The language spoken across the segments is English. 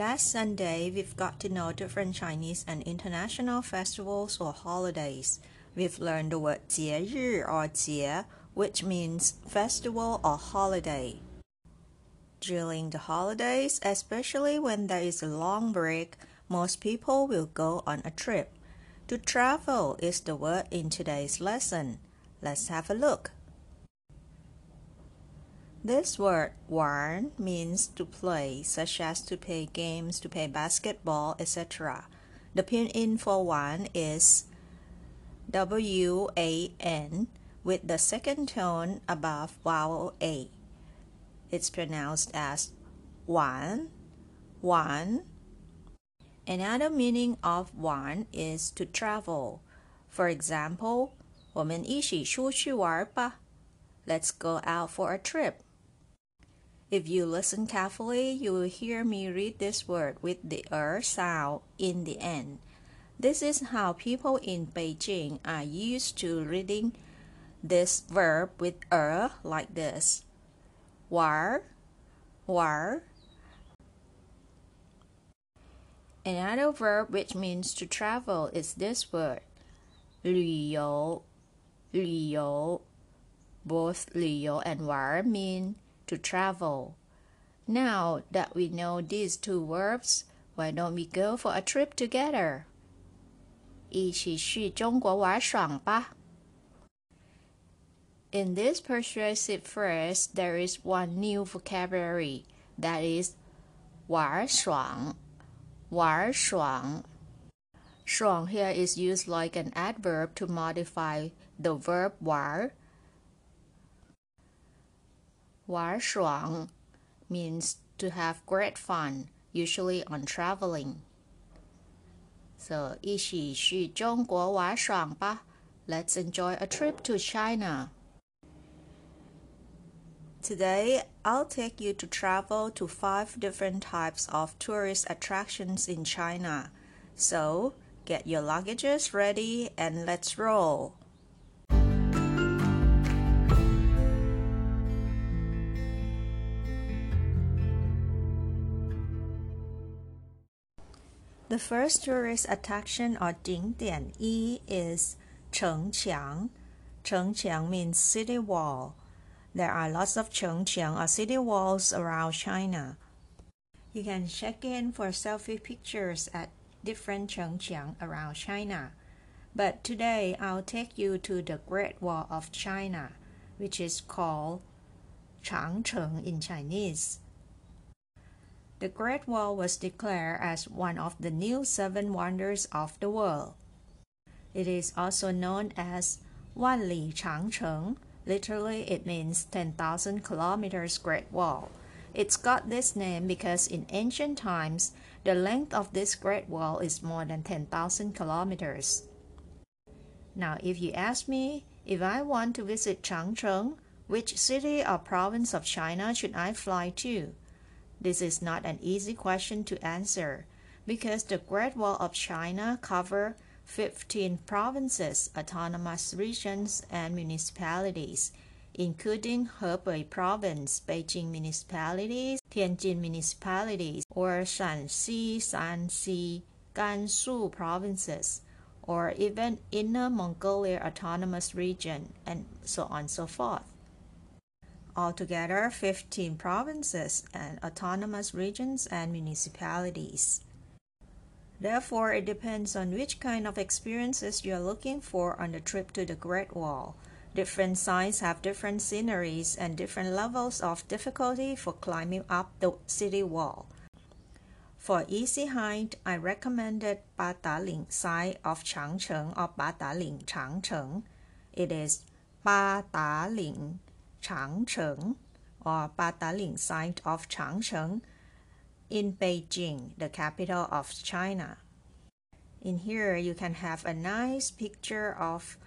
Last Sunday, we've got to know different Chinese and international festivals or holidays. We've learned the word 节日 or 节, which means festival or holiday. During the holidays, especially when there is a long break, most people will go on a trip. To travel is the word in today's lesson. Let's have a look. This word "玩" means to play, such as to play games, to play basketball, etc. The pinyin for "wan" is W A N with the second tone above vowel A. It's pronounced as "wan," "wan." Another meaning of "wan" is to travel. For example, 我们一起出去玩吧. Let's go out for a trip. If you listen carefully, you will hear me read this word with the er sound in the end. This is how people in Beijing are used to reading this verb with er like this. War, war. Another verb which means to travel is this word. 旅游,旅游. Both 旅游 and 玩 mean to travel. Now that we know these two verbs, why don't we go for a trip together? 一起去中国玩耍吧. In this persuasive phrase, there is one new vocabulary, that is 玩爽,玩爽. 爽 here is used like an adverb to modify the verb 玩 War shuang means to have great fun, usually on traveling. So, 一起去中国玩耍吧. Let's enjoy a trip to China. Today, I'll take you to travel to five different types of tourist attractions in China. So, get your luggages ready and let's roll. The first tourist attraction or Jing Dian Yi is Chengqiang. Chengqiang means city wall. There are lots of Chengqiang or city walls around China. You can check in for selfie pictures at different Chengqiang around China. But today I'll take you to the Great Wall of China, which is called Changcheng in Chinese. The Great Wall was declared as one of the new seven wonders of the world. It is also known as Wanli Changcheng. Literally, it means 10,000 kilometers Great Wall. It's got this name because in ancient times, the length of this Great Wall is more than 10,000 kilometers. Now, if you ask me if I want to visit Changcheng, which city or province of China should I fly to? This is not an easy question to answer because the Great Wall of China covers 15 provinces, autonomous regions, and municipalities, including Hebei Province, Beijing municipalities, Tianjin municipalities, or Shanxi, Shanxi, Gansu provinces, or even Inner Mongolia Autonomous Region, and so on and so forth. Altogether, 15 provinces and autonomous regions and municipalities. Therefore, it depends on which kind of experiences you are looking for on the trip to the Great Wall. Different sites have different sceneries and different levels of difficulty for climbing up the city wall. For easy height, I recommended Badaling side of Changcheng or Badaling Changcheng. It is Badaling Changcheng or Badaling side of Changcheng in Beijing, the capital of China. In here, you can have a nice picture of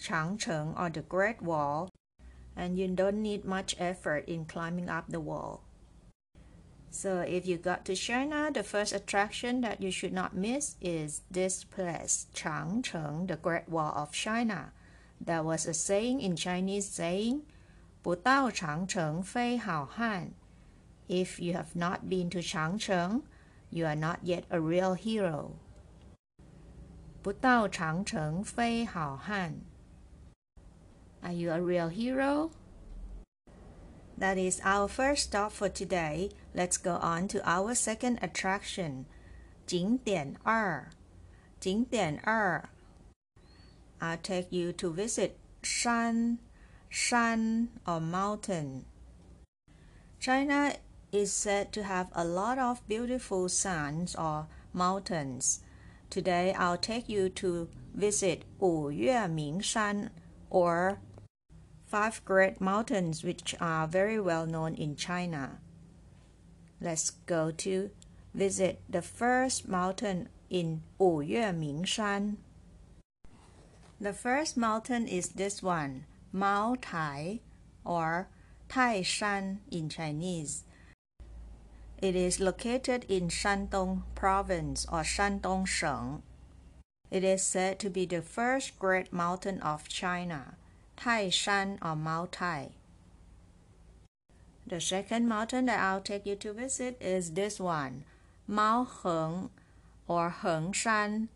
Changcheng or the Great Wall, and you don't need much effort in climbing up the wall. So if you got to China, the first attraction that you should not miss is this place, Changcheng, the Great Wall of China. There was a saying in Chinese saying, 不到长城非好汉. If you have not been to Changcheng, you are not yet a real hero. 不到长城非好汉. Are you a real hero? That is our first stop for today. Let's go on to our second attraction, 景点二.景点二. I'll take you to visit Shan, Shan or mountain. China is said to have a lot of beautiful suns or mountains. Today I'll take you to visit Yue Ming Shan or five great mountains which are very well known in China. Let's go to visit the first mountain in Yue Ming Shan. The first mountain is this one, Mount Tai or Tai Shan in Chinese. It is located in Shandong province or Shandong Sheng. It is said to be the first great mountain of China. Tai Shan or Mount Tai. The second mountain that I'll take you to visit is this one, Mount Heng or Heng Shan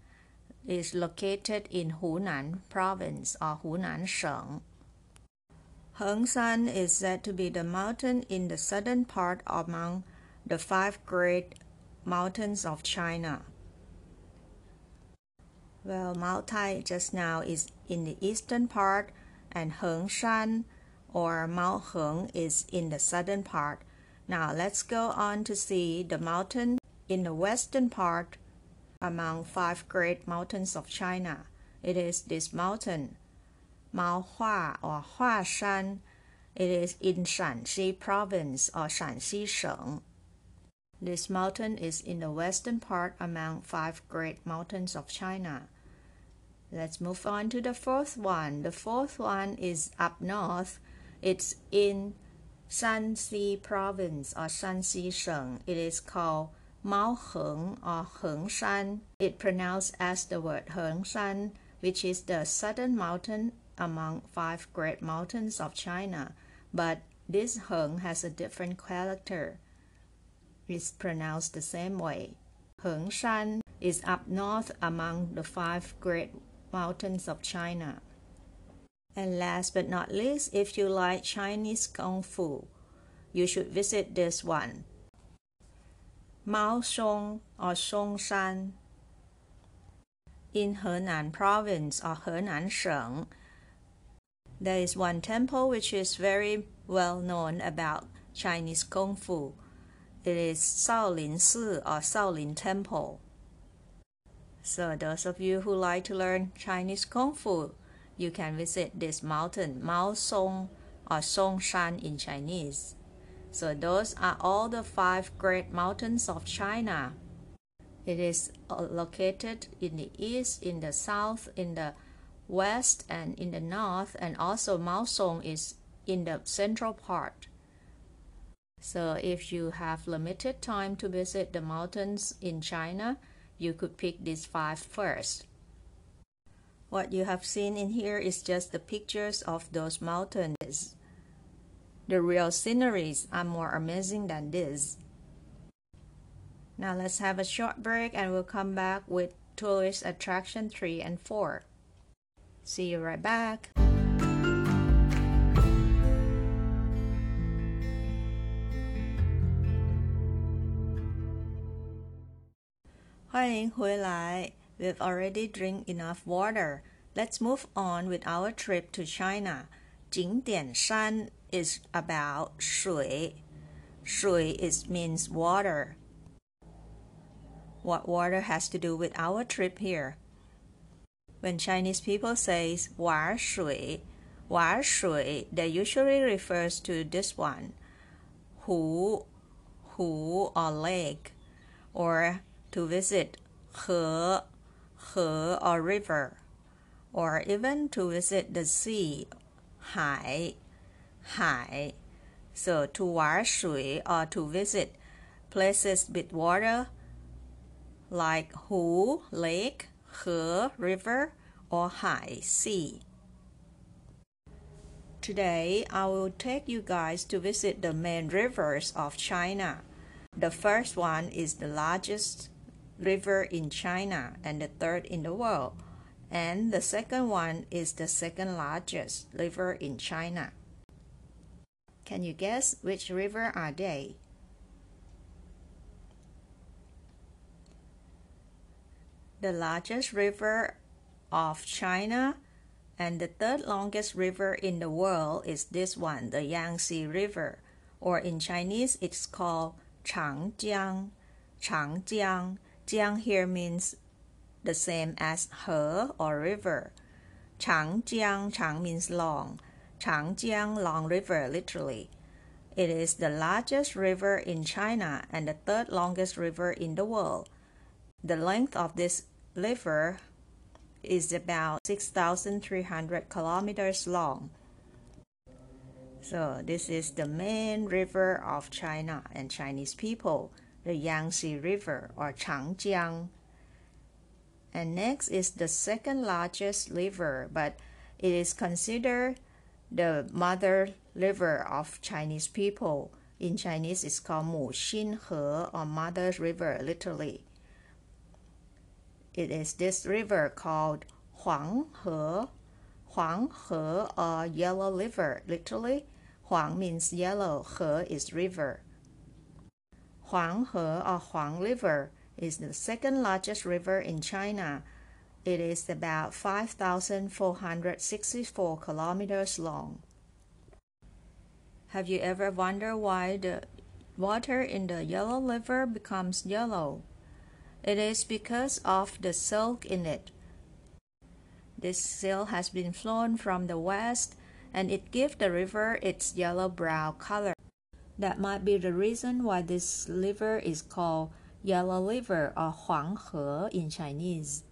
is located in Hunan province or Hunan Sheng. Heng Shan is said to be the mountain in the southern part among the five great mountains of China. Well, Mount Tai just now is in the eastern part and Hengshan or Mount Heng is in the southern part. Now let's go on to see the mountain in the western part among five great mountains of China. It is this mountain, Mount Hua or Hua Shan. It is in Shanxi province or Shanxi Sheng. This mountain is in the western part among five great mountains of China. Let's move on to the fourth one. The fourth one is up north. It's in Shanxi province or Shanxi Sheng. It is called Mount Heng or Heng Shan. It pronounced as the word Heng Shan, which is the southern mountain among five great mountains of China. But this Heng has a different character. It's pronounced the same way. Heng Shan is up north among the five great mountains of China. And last but not least, if you like Chinese Kung Fu, you should visit this one. Mount Song or Songshan in Henan province or Henan Sheng. There is one temple which is very well known about Chinese Kung Fu. It is Shaolin Si or Shaolin Temple. So those of you who like to learn Chinese Kung Fu, you can visit this mountain, Mount Song or Song Shan in Chinese. So those are all the five great mountains of China. It is uh, located in the east, in the south, in the west, and in the north, and also Mount Song is in the central part. So if you have limited time to visit the mountains in China, you could pick these five first. What you have seen in here is just the pictures of those mountains. The real sceneries are more amazing than this. Now let's have a short break and we'll come back with tourist attraction 3 and 4. See you right back. We've already drink enough water. Let's move on with our trip to China. 景点三 is about 水.水 is means water. What water has to do with our trip here? When Chinese people say says Shui, they usually refers to this one, Hu, Hu or lake, or to visit He, He or river, or even to visit the sea, Hai, Hai. So to 玩水 or to visit places with water like Hu, lake, 河 river, or 海 sea. Today, I will take you guys to visit the main rivers of China. The first one is the largest river in China and the third in the world. And the second one is the second largest river in China. Can you guess which river are they? The largest river of China and the third longest river in the world is this one, the Yangtze River, or in Chinese it's called Changjiang. Changjiang. Jiang here means the same as he or river. Changjiang, Chang means long. Changjiang, long river, literally. It is the largest river in China and the third longest river in the world. The length of this river is about 6,300 kilometers long. So, this is the main river of China and Chinese people the Yangtze River or Changjiang. And next is the second largest river, but it is considered the mother river of Chinese people. In Chinese, it's called Mu Qin He or Mother River, literally. It is this river called Huang He, Huang He or Yellow River, literally. Huang means yellow, He is river. Huanghe or Huang River is the second largest river in China. It is about 5,464 kilometers long. Have you ever wondered why the water in the Yellow River becomes yellow? It is because of the silk in it. This silk has been flown from the west and it gives the river its yellow brown color. That might be the reason why this river is called Yellow River or Huang Huanghe in Chinese.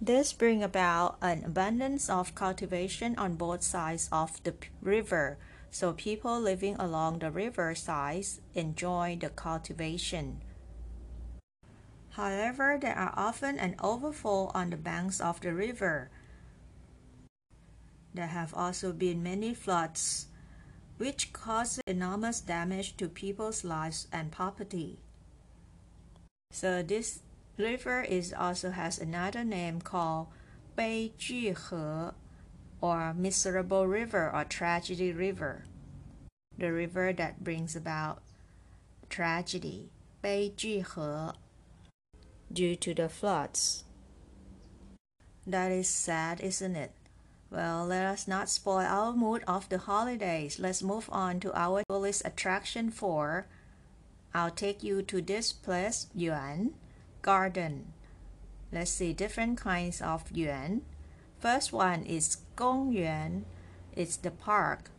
This brings about an abundance of cultivation on both sides of the river, so people living along the river sides enjoy the cultivation. However, there are often an overflow on the banks of the river. There have also been many floods which causes enormous damage to people's lives and property. So this river is also has another name called Beiji He or miserable river or tragedy river. The river that brings about tragedy, Beiji He, due to the floods. That is sad, isn't it? Well, let us not spoil our mood of the holidays. Let's move on to our tourist attraction for I'll take you to this place, Yuan Garden. Let's see different kinds of yuan. First one is Gong Yuan. It's the park.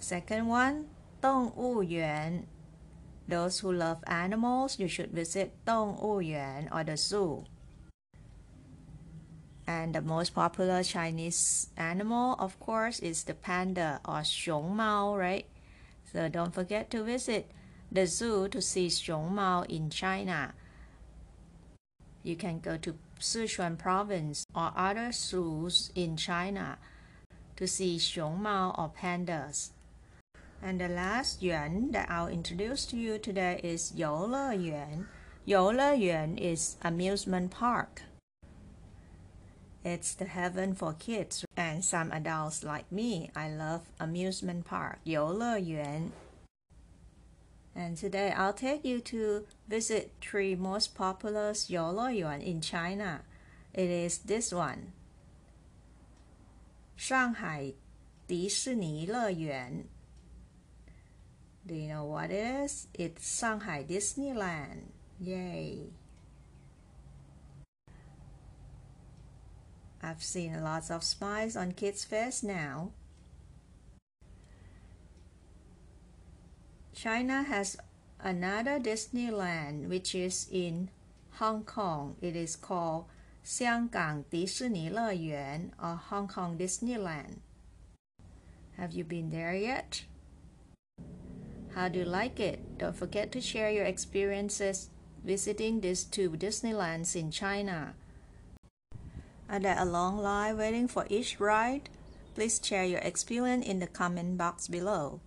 Second one, Dong Wu Yuan. Those who love animals, you should visit Dong Wu Yuan or the zoo. And the most popular Chinese animal, of course, is the panda or Mao, right? So don't forget to visit the zoo to see Mao in China. You can go to Sichuan province or other zoos in China to see Mao or pandas. And the last yuan that I'll introduce to you today is Youle Yuan. Youle Yuan is amusement park. It's the heaven for kids and some adults like me. I love amusement park, Yuan. And today I'll take you to visit three most popular 游乐园 in China. It is this one. Shanghai 迪士尼乐园. Do you know what it is? It's Shanghai Disneyland. Yay! I've seen lots of smiles on kids' face now. China has another Disneyland which is in Hong Kong. It is called 香港迪士尼乐园 or Hong Kong Disneyland. Have you been there yet? How do you like it? Don't forget to share your experiences visiting these two Disneylands in China. Are there a long line waiting for each ride? Please share your experience in the comment box below.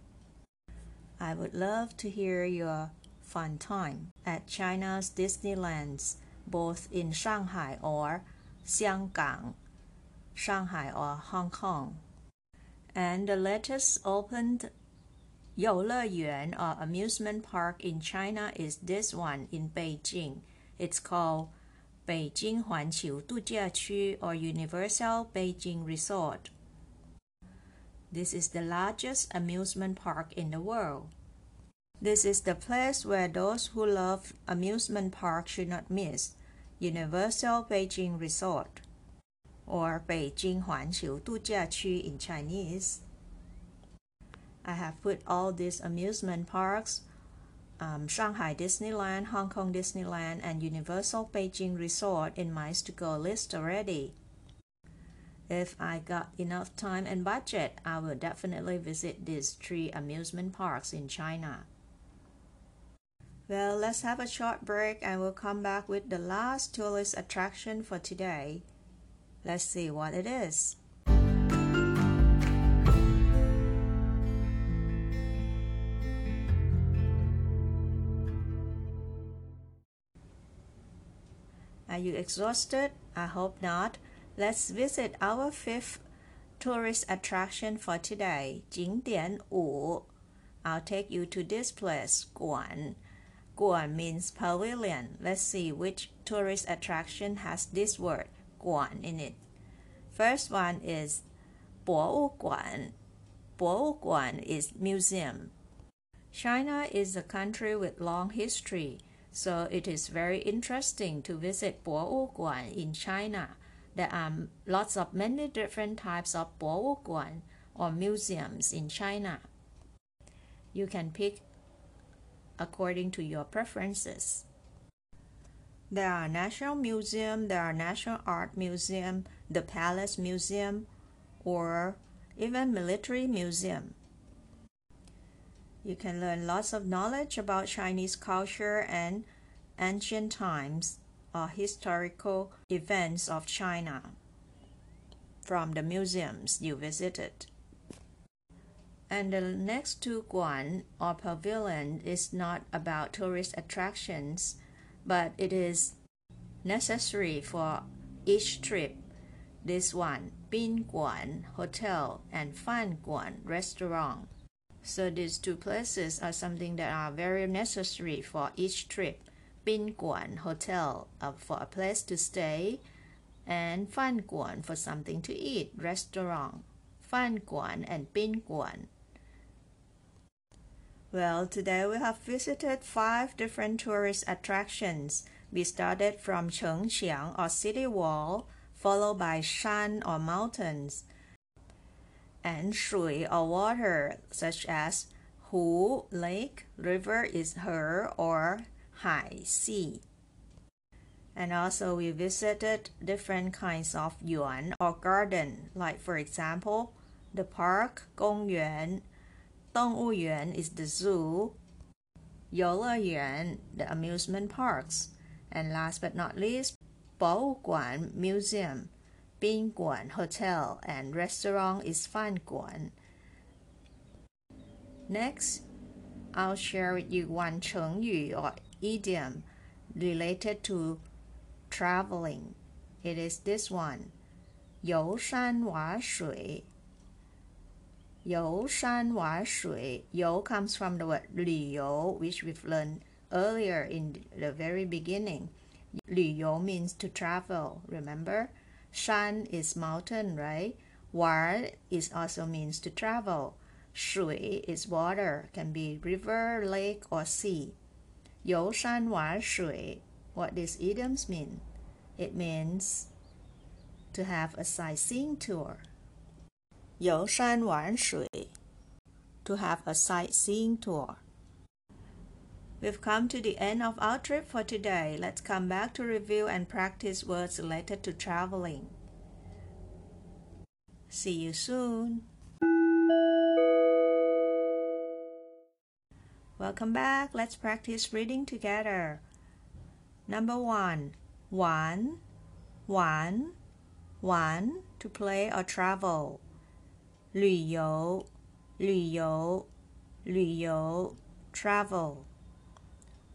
I would love to hear your fun time at China's Disneylands, both in Shanghai or Xianggang, Shanghai or Hong Kong. And the latest opened 游乐园 or amusement park in China is this one in Beijing. It's called Beijing Huanqiu 度假区 or Universal Beijing Resort. This is the largest amusement park in the world. This is the place where those who love amusement park should not miss Universal Beijing Resort or Beijing Huanqiu 度假区 in Chinese. I have put all these amusement parks, um, Shanghai Disneyland, Hong Kong Disneyland, and Universal Beijing Resort in my to go list already. If I got enough time and budget, I will definitely visit these three amusement parks in China. Well, let's have a short break and we'll come back with the last tourist attraction for today. Let's see what it is. Are you exhausted? I hope not. Let's visit our fifth tourist attraction for today, 景点五. I'll take you to this place, Guan. Guan means pavilion. Let's see which tourist attraction has this word, Guan, in it. First one is 博物馆.博物馆 is museum. China is a country with long history. So it is very interesting to visit Guan in China. There are lots of many different types of Guan or museums in China. You can pick according to your preferences. There are National Museum, there are National Art Museum, the Palace Museum, or even Military Museum. You can learn lots of knowledge about Chinese culture and ancient times or historical events of China from the museums you visited. And the next two Guan or pavilion is not about tourist attractions, but it is necessary for each trip. This one, Bin Guan Hotel and Fan Guan Restaurant. So these two places are something that are very necessary for each trip. Bin Guan Hotel uh, for a place to stay, and Fan Guan for something to eat, restaurant. Fan Guan and Bin Guan. Well, today we have visited five different tourist attractions. We started from Chengqiang or City Wall, followed by Shan or mountains, and shui or water, such as hu, lake, river is her or hai, sea. And also we visited different kinds of yuan or garden, like for example, the park, 公园, 动物园 is the zoo, 游乐园 the amusement parks, and last but not least, 博物馆 museum. Bin Guan Hotel and restaurant is Fan Guan. Next, I'll share with you one Chengyu or idiom related to traveling. It is this one. 游山玩水. 游山玩水. Yo comes from the word 旅游, which we've learned earlier in the very beginning. 旅游 means to travel, remember? Shan is mountain, right? Wan is also means to travel. Shui is water, can be river, lake, or sea. Yu Shan Wan Shui. What these idioms mean? It means to have a sightseeing tour. Yu Shan Wan Shui. To have a sightseeing tour. We've come to the end of our trip for today. Let's come back to review and practice words related to traveling. See you soon. Welcome back. Let's practice reading together. Number one, one, one, one to play or travel. 旅游，旅游，旅游，travel。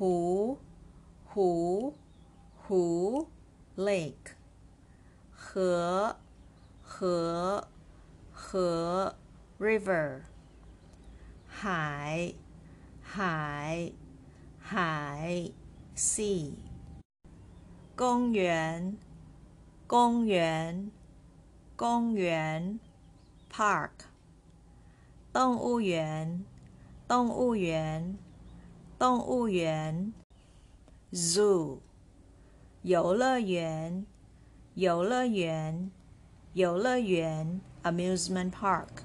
湖湖湖 lake 河河河 river 海海海 sea 公园公园公园 park 动物园动物园 动物园。zoo 游乐园。游乐园。游乐园。amusement park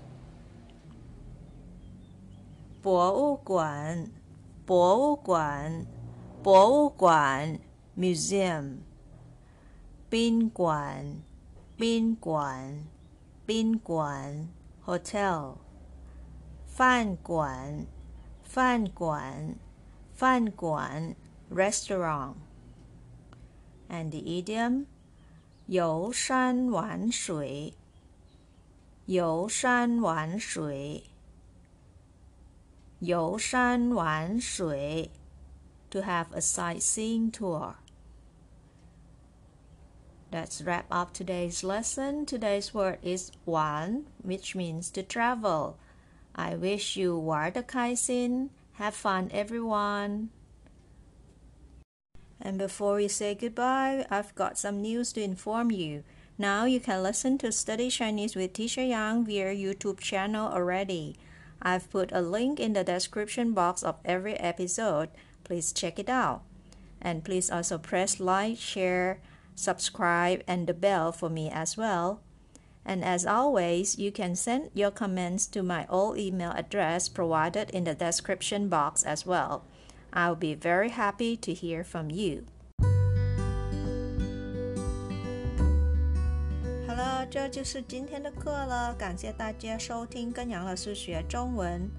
博物馆。博物馆。博物馆。museum 宾馆。宾馆。宾馆。hotel 饭馆。饭馆。饭馆 restaurant and the idiom 游山玩水游山玩水游山玩水 to have a sightseeing tour Let's wrap up today's lesson. Today's word is "wan," which means to travel. I wish you the kaisin. Have fun, everyone. And before we say goodbye, I've got some news to inform you. Now you can listen to Study Chinese with Teacher Yang via YouTube channel already. I've put a link in the description box of every episode. Please check it out. And please also press like, share, subscribe, and the bell for me as well. And as always, you can send your comments to my old email address provided in the description box as well. I'll be very happy to hear from you. Hello，这就是今天的课了。感谢大家收听跟杨老师学中文。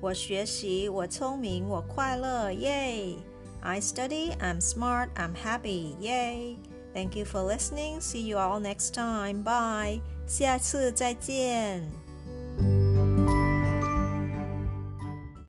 我学习，我聪明，我快乐，耶！I study, I'm smart, I'm happy, yay! Thank you for listening. See you all next time. Bye. 下次再见。